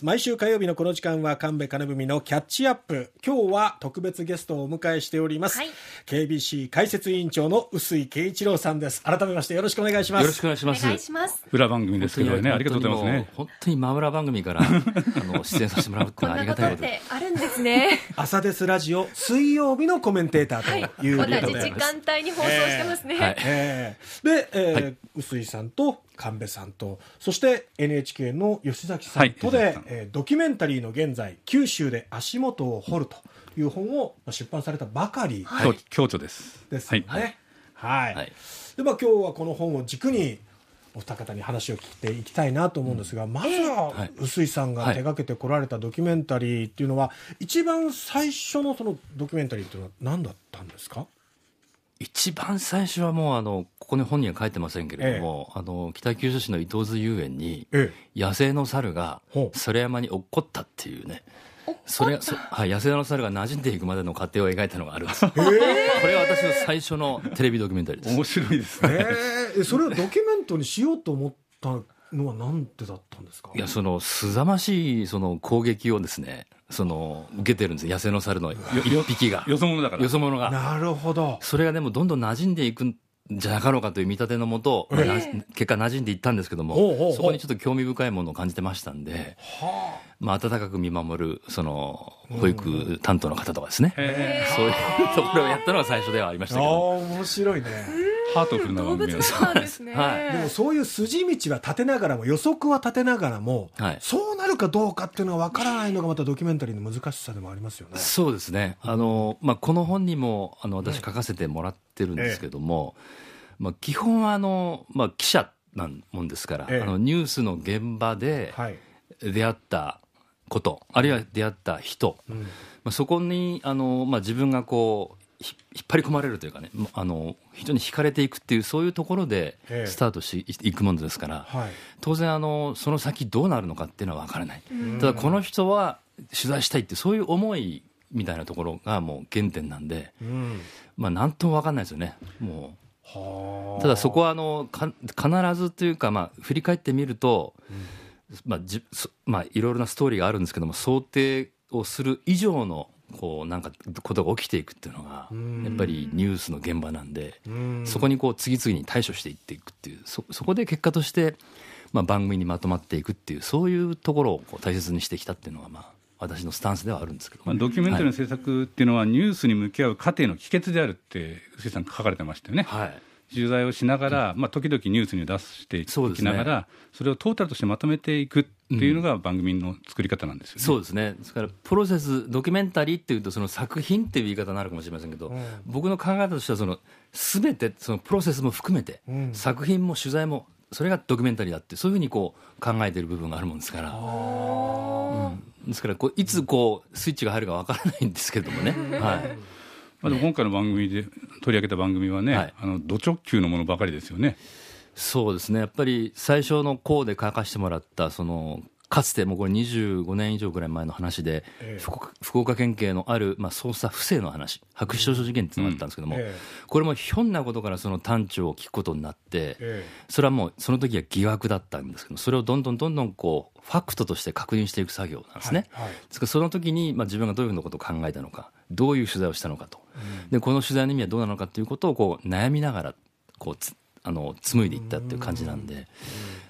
毎週火曜日のこの時間は神戸金文のキャッチアップ。今日は特別ゲストをお迎えしております、はい。KBC 解説委員長の臼井圭一郎さんです。改めましてよろしくお願いします。よろしくお願いしおます。裏番組ですけどね、ありがとうございますね。本当に真裏番組からあの 出演させてもらうってありがたいこと。で。てあるんですね。朝ですラジオ水曜日のコメンテーターという同ことじ時間帯に放送してますね。はい。えー。で、えー臼井さんと神戸さんとそして NHK の吉崎さんとで、はい。吉崎さんえードキュメンタリーの現在九州で足元を掘るという本をまあ出版されたばかり強強調です。ですよね。はい。はい。はいでまあ今日はこの本を軸にお二方に話を聞いていきたいなと思うんですが、まずははい臼井さんが手掛けてこられたドキュメンタリーっていうのは、一番最初のそのドキュメンタリーっていうのは何だったんですか？一番最初はもうあのここに本人は書いてませんけれども、あの北九州市の伊東津遊園にえ野生の猿がほう猿山に落っこったっていうね。それそはい、野生の猿が馴染んでいくまでの過程を描いたのがあるんです。これは私の最初のテレビドキュメンタリーです。面白いですえね。えそれをドキュメントにしようと思ったのはなんでだったんですか？いやそのすざましいその攻撃をですねその受けてるんです野生の猿の一匹がよそ者だから。よそ者がなるほど。それがでもどんどん馴染んでいくんじゃなかろうかという見立てのもと、まあな結果馴染んでいったんですけども、ほうほうほう。そこにちょっと興味深いものを感じてましたんで、はまあ、温かく見守るその保育担当の方とかですね、へそういうところをやったのが最初ではありましあ。ああたけど。面白いね。ーハートフルな動物番組です。なんですね。はいでもそういう筋道は立てながらも予測は立てながらも、はいそうなるかどうかっていうのが分からないのがまたドキュメンタリーの難しさでもありますよね。そうですねあの、まあ、この本にもあの私書かせてもらってるんですけども、まあ、基本はあの、まあ、記者なんもんですから、ええあのニュースの現場ではい。出会ったことあるいは出会った人、うんまあ、そこにあの、まあ、自分がこうひ引っ張り込まれるというかねもあの非常に惹かれていくっていうそういうところでええ。スタートしていくものですから、はい。当然あのその先どうなるのかっていうのは分からない、ただこの人は取材したいってそういう思いみたいなところがもう原点なんで、うん。まあ、なんとも分かんないですよね。もはうただそこはあのか必ずというか、まあ、振り返ってみると、まあじそまあ、いろいろなストーリーがあるんですけども想定をする以上のこうなんかことが起きていくっていうのがん。やっぱりニュースの現場なんでうん。そこにこう次々に対処していっていくっていうそそこで結果としてまあ番組にまとまっていくっていうそういうところをこう大切にしてきたっていうのがまあ私のスタンスではあるんですけど。まあ、もドキュメンタリーの制作っていうのは、ニュースに向き合う過程の帰結であるって、臼井さん書かれてましたよね。はい取材をしながら、まあ、時々ニュースに出していきながら、それをトータルとしてまとめていくっていうのが番組の作り方なんですよね。そうですね。ですからプロセスドキュメンタリーっていうとその作品っていう言い方になるかもしれませんけど、僕の考え方としてはその全てそのプロセスも含めて、ん。作品も取材もそれがドキュメンタリーだってそういうふうにこう考えている部分があるもんですから、うん。ですからこういつこうスイッチが入るかわからないんですけどもね、はい、まあ、でも今回の番組で取り上げた番組はね、はい。あの、ド直球のものばかりですよね。そうですね。やっぱり最初の項で書かせてもらったそのかつてもうこれ25年以上ぐらい前の話で、ええ。福岡県警のある、まあ、捜査不正の話白紙少女事件っていうのがあったんですけども、うんええ。これもひょんなことからその端緒を聞くことになって、えそれはもうその時は疑惑だったんですけどそれをどんどんどんどんこうファクトとして確認していく作業なんですね。はいはい。その時に、まあ、自分がどういうふうなことを考えたのかどういう取材をしたのかと、でこの取材の意味はどうなのかということをこう悩みながらこうつあの紡いでいったっていう感じなんで、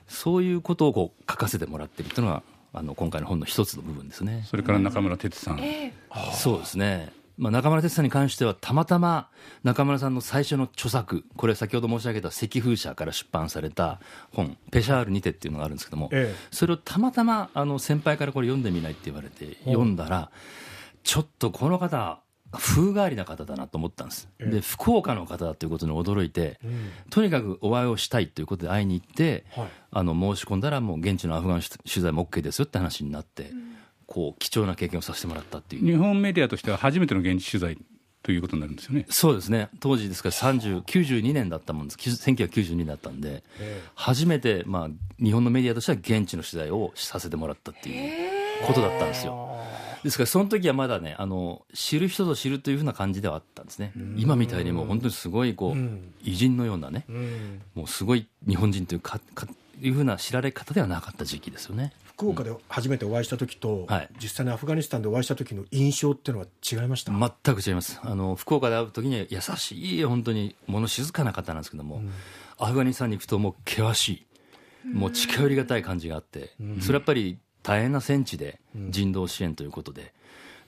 そういうことをこう書かせてもらってるっていうのがあの今回の本の一つの部分ですね。それから中村哲さん。えそうですね、まあ、中村哲さんに関してはたまたま中村さんの最初の著作これ先ほど申し上げた赤風社から出版された本「ペシャールにて」っていうのがあるんですけども、ええ。それをたまたまあの先輩からこれ読んでみないって言われて読んだらちょっとこの方風変わりな方だなと思ったんです、ええ。で福岡の方だということに驚いて、ん。とにかくお会いをしたいということで会いに行って、はい。あの申し込んだらもう現地のアフガン取材も OK ですよって話になって、こう貴重な経験をさせてもらったっていう。日本メディアとしては初めての現地取材ということになるんですよね。そうですね。当時ですから30 92年だったもんです。1992年だったんで、初めて、まあ、日本のメディアとしては現地の取材をさせてもらったっていうことだったんですよですからその時はまだねあの知る人ぞ知るというふうな感じではあったんですね。今みたいにもう本当にすごいこう、ん。偉人のようなねうん。もうすごい日本人というかかいうふうな知られ方ではなかった時期ですよね。福岡で初めてお会いした時と、はい。実際にアフガニスタンでお会いした時の印象っていうのは違いました、全く違います。あの福岡で会う時には優しい本当に物静かな方なんですけども、アフガニスタンに行くともう険しいもう近寄りがたい感じがあって、それはやっぱり大変な戦地で人道支援ということで。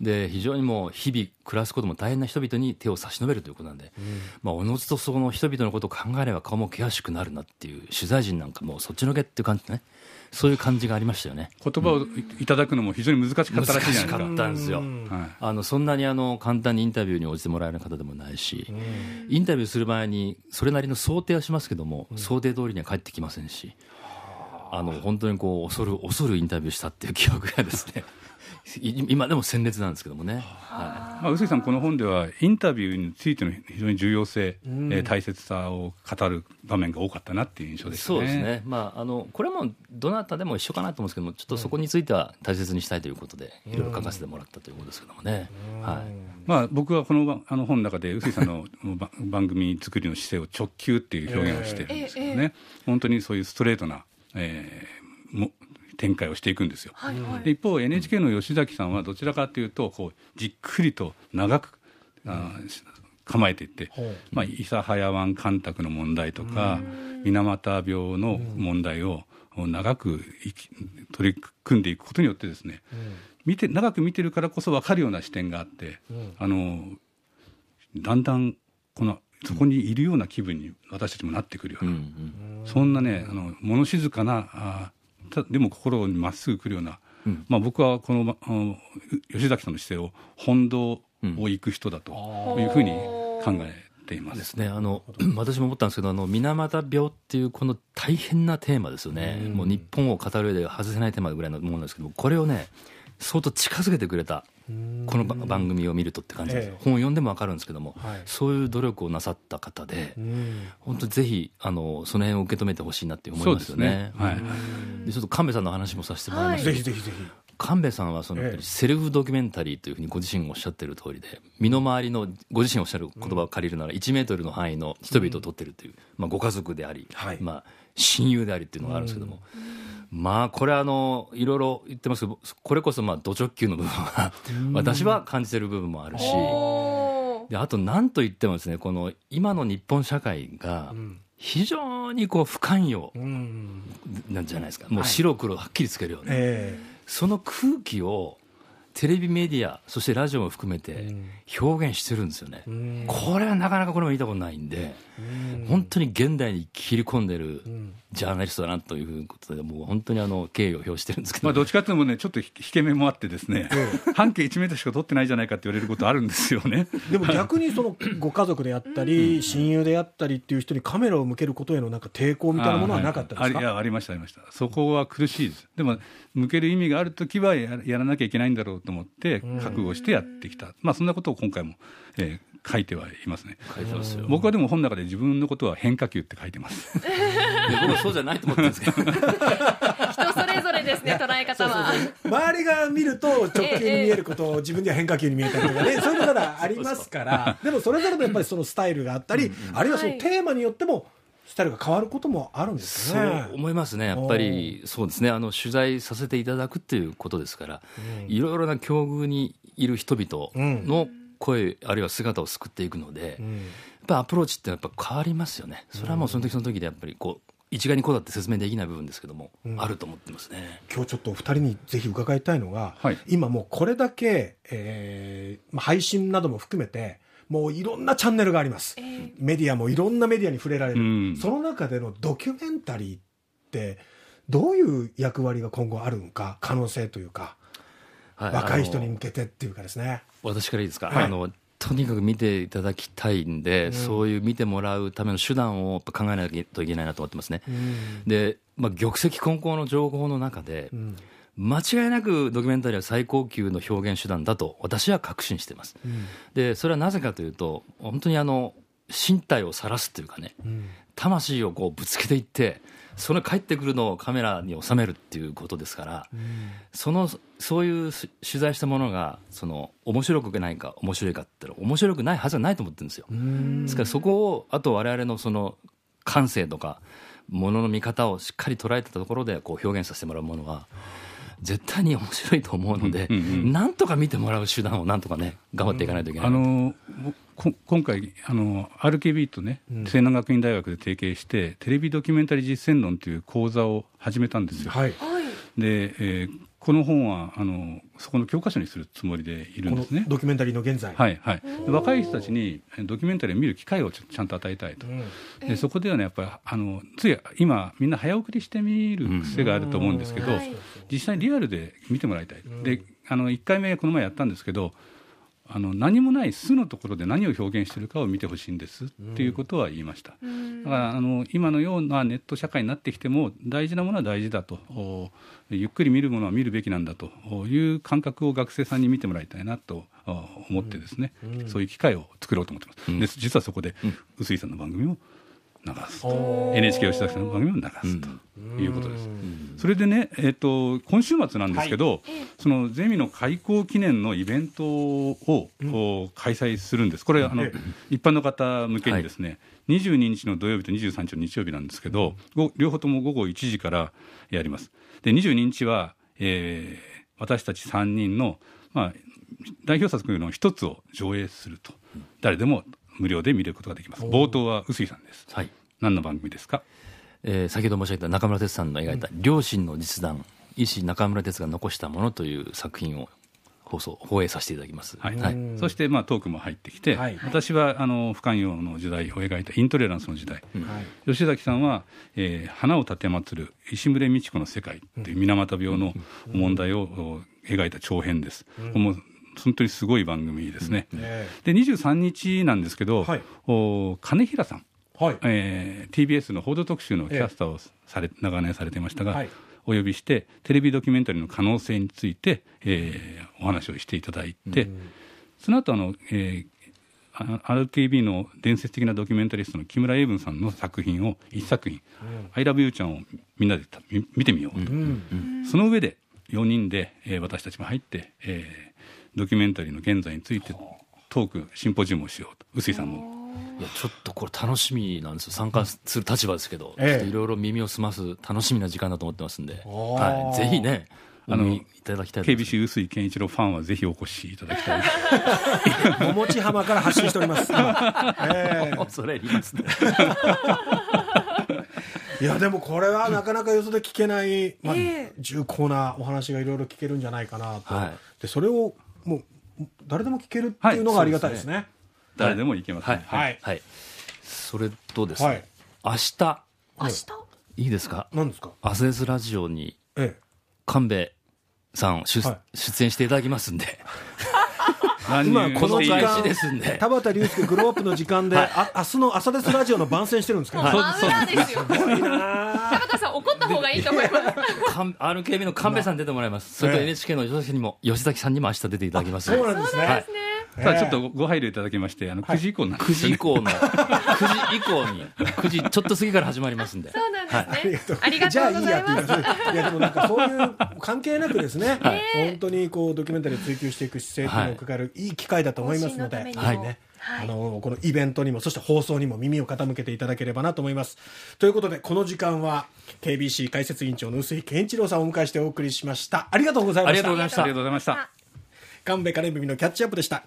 で非常にもう日々暮らすことも大変な人々に手を差し伸べるということなんで、まあ、おのずとその人々のことを考えれば顔も険しくなるなっていう取材陣なんかもうそっちのけっていう感じでね。そういう感じがありましたよね。言葉をいただくのも非常に難しかったらしいじゃないですか。難しかったんですよ、はい。あのそんなにあの簡単にインタビューに応じてもらえる方でもないし、インタビューする前にそれなりの想定はしますけども、想定通りには返ってきませんし、あの本当にこう恐る恐るインタビューしたっていう記憶がですね。い今でも鮮烈なんですけどもね、はまあ、臼井さん、この本ではインタビューについての非常に重要性、えー大切さを語る場面が多かったなっていう印象い、ですね。そうですね、まあ、あのこれもどなたでも一緒かなと思うんですけども、ちょっとそこについては大切にしたいということで、いろいろ書かせてもらったということですけどもね。はい。まあ、僕はこのばあの本の中で臼井さんのば番組作りの姿勢を直球っていう表現をしてるんですけどね、本当にそういうストレートな、えーも展開をしていくんですよ。はいはい。で一方 NHK の吉崎さんはどちらかというとこうじっくりと長く、あーし構えていって、ほう。まあ、諫早湾干拓の問題とか水俣病の問題を長くいき取り組んでいくことによってですね、見て長く見てるからこそ分かるような視点があって、あのだんだんこのそこにいるような気分に私たちもなってくるような、うんうん。そんなねあの物静かなあたでも心にまっすぐ来るような、まあ、僕はこのあの吉崎さんの姿勢を本道を行く人だというふうに考えていま。ですすね、あの 私も思ったんですけど、あの水俣病っていうこの大変なテーマですよね、もう日本を語る上で外せないテーマぐらいのものなんですけど、これをね、相当近づけてくれた、このば番組を見るとって感じです、ええ。本を読んでも分かるんですけども、はい。そういう努力をなさった方で、うん。本当、ぜひあのその辺を受け止めてほしいなって思いますよね。ねはいうん。でちょっと神戸さんの話もさせてもらいます。ぜひぜひぜひ神戸さんはそのセルフドキュメンタリーというふうにご自身がおっしゃってる通りで身の回りのご自身おっしゃる言葉を借りるなら1メートルの範囲の人々を撮ってるという、まあ、ご家族であり、はい。まあ、親友でありっていうのがあるんですけども、まあこれはあのいろいろ言ってますけどこれこそまあ土直球の部分は私は感じてる部分もあるしであと何と言ってもですねこの今の日本社会が非常にこう不寛容うん。なんじゃないですか。もう白黒はっきりつけるよね、え。その空気をテレビメディアそしてラジオも含めて表現してるんですよね、えうん。これはなかなかこれも見たことないんで、本当に現代に切り込んでるん。ジャーナリストだなということでもう本当にあの敬意を表してるんですけど、まあ、どっちかというとね、ちょっと引け目もあってですね、半径1メートルしか取ってないじゃないかって言われることあるんですよね。でも逆にそのご家族であったり親友であったりっていう人にカメラを向けることへのなんか抵抗みたいなものはなかったですか？あいやありましたありました。そこは苦しいです。でも向ける意味があるときはややらなきゃいけないんだろうと思って覚悟してやってきた、まあそんなことを今回も、えー書いてはいますね。書いてますよ。僕はでも本の中で自分のことは変化球って書いてます。で 僕はそうじゃないと思ってるんですけど。人それぞれですね、捉え方は。周りが見ると直球に見えることを自分では変化球に見えたりとかね、そういうのがありますから、でもそれぞれのやっぱりそのスタイルがあったり、あるいはそのテーマによっても、スタイルが変わることもあるんですそう。思いますね、やっぱりそうですね、あの取材させていただくっていうことですから、いろいろな境遇にいる人々の声、あるいは姿を救っていくので、やっぱアプローチってやっぱ変わりますよね、それはもうその時その時でやっぱりこう、一概にこうだって説明できない部分ですけども、あると思ってますね。今日ちょっとお二人にぜひ伺いたいのが、はい。今もうこれだけ、えーまあ、配信なども含めてもういろんなチャンネルがあります、メディアもいろんなメディアに触れられる、うん。その中でのドキュメンタリーってどういう役割が今後あるのか可能性というか、はい若い人に向けてっていうかですね。私からいいですか、はい。あのとにかく見ていただきたいんで、そういう見てもらうための手段をやっぱ考えなきゃいけないなと思ってますね。で、まあ、玉石混交の情報の中で、間違いなくドキュメンタリーは最高級の表現手段だと私は確信してます。で、それはなぜかというと、本当にあの、身体を晒すっていうかね、魂をこうぶつけていって、その帰ってくるのをカメラに収めるっていうことですから、そのそういうし取材したものがその面白くないか面白いかって言ったら面白くないはずはないと思ってるんですよ。ですからそこをあと我々のその感性とかものの見方をしっかり捉えてたところでこう表現させてもらうものは絶対に面白いと思うので、うんうんうんなんとか見てもらう手段をなんとかね、頑張っていかないといけない。あの今回あの RKB とね、西南学院大学で提携してテレビドキュメンタリー実践論という講座を始めたんですよ。はいはい。で、えーこの本はあのそこの教科書にするつもりでいるんですね。ドキュメンタリーの現在。はいはい、で若い人たちにえドキュメンタリーを見る機会をちょちゃんと与えたいと、でそこではねやっぱりあのつい今みんな早送りして見る癖があると思うんですけど、うん。はい。実際リアルで見てもらいたい、であの1回目この前やったんですけどあの何もない素のところで何を表現しているかを見てほしいんですっていうことは言いました、うん。だからあの今のようなネット社会になってきても大事なものは大事だとおゆっくり見るものは見るべきなんだという感覚を学生さんに見てもらいたいなとお思ってですね、そういう機会を作ろうと思ってます、で実はそこで臼井さんの番組を流すと、NHK 吉崎さんの番組を流すということです。それでね、えっと今週末なんですけど、そのゼミの開校記念のイベントを、お開催するんです、これ、あのえ一般の方向けにですね、22日の土曜日と23日の日曜日なんですけど、ご両方とも午後1時からやります。で22日は、えー私たち3人の、まあ、代表作の一つを上映すると、誰でも無料で見ることができます。冒頭は臼井さんです。はい。何の番組ですか？えー先ほど申し上げた中村哲さんの描いた両親の実談、医師中村哲が残したものという作品を放送、放映させていただきます。はい。はい。そしてまあトークも入ってきて、はい。私はあの不寛容の時代を描いたイントレランスの時代、はい。吉崎さんは、えー花を立てまつる石牟美智子の世界という水俣病の問題をお描いた長編です、もう本当にすごい番組ですね、え。で23日なんですけど、はい。お金平さん、えはい。えー TBS の報道特集のキャスターをされ、長年されてましたが、はい。お呼びしてテレビドキュメンタリーの可能性について、えーお話をしていただいて、その後あの、えーあ RKB の伝説的なドキュメンタリストの木村英文さんの作品を一作品「ILOVEYOU ちゃん」をみんなで見てみようと、その上で4人で、えー私たちも入って、えードキュメンタリーの現在についてトークシンポジウムをしようと。臼井さんも。いや、ちょっとこれ楽しみなんですよ。参加する立場ですけど、ええ。ちょっといろいろ耳を澄ます楽しみな時間だと思ってますんで、はい。ぜひね、あのいただきたいと思います。KBC 臼井健一郎ファンはぜひお越しいただきたい。桃地浜から発信しております、えれ入りますね。いやでもこれはなかなかよそで聞けない、まあええ。重厚なお話がいろいろ聞けるんじゃないかなと、はい。でそれをもう誰でも聞けるっていうのがありがたいですね。誰でも行けます、はい。はい。はい。それとですね、はい。明日、明日？いいですか？何ですか、アセスラジオにええ、神戸さん出,、演していただきますんで、乱今入このしていい開始ですんで、田畑隆介グローアップの時間で、あ明日の朝ですラジオの番宣してるんですけど、もう真裏ですよ。田畑さん怒った方がいいと思います。RKB の神戸さん出てもらいます。それとええ NHK の吉崎にも、吉崎さんにも明日出ていただきます。そうなんですね。はいただちょっとごご配慮いただきまして、あの9時以降になって9時以降の、9時以降に、9時ちょっと過ぎから始まりますんで。そうなんですありがとう。ねありがじゃあいいとうございます。やって言いやでもなんかそういう関係なくですね、本当にこうドキュメンタリーを追求していく姿勢っていうのを伺えるいい機会だと思いますので、はいはい。ね。あのこのイベントにもそして放送にも耳を傾けていただければなと思います。ということでこの時間は KBC 解説委員長の臼井健一郎さんをお迎えしてお送りしました。ありがとうございました。ありがとうございました。ありがとうございました。神戸金文のキャッチアップでした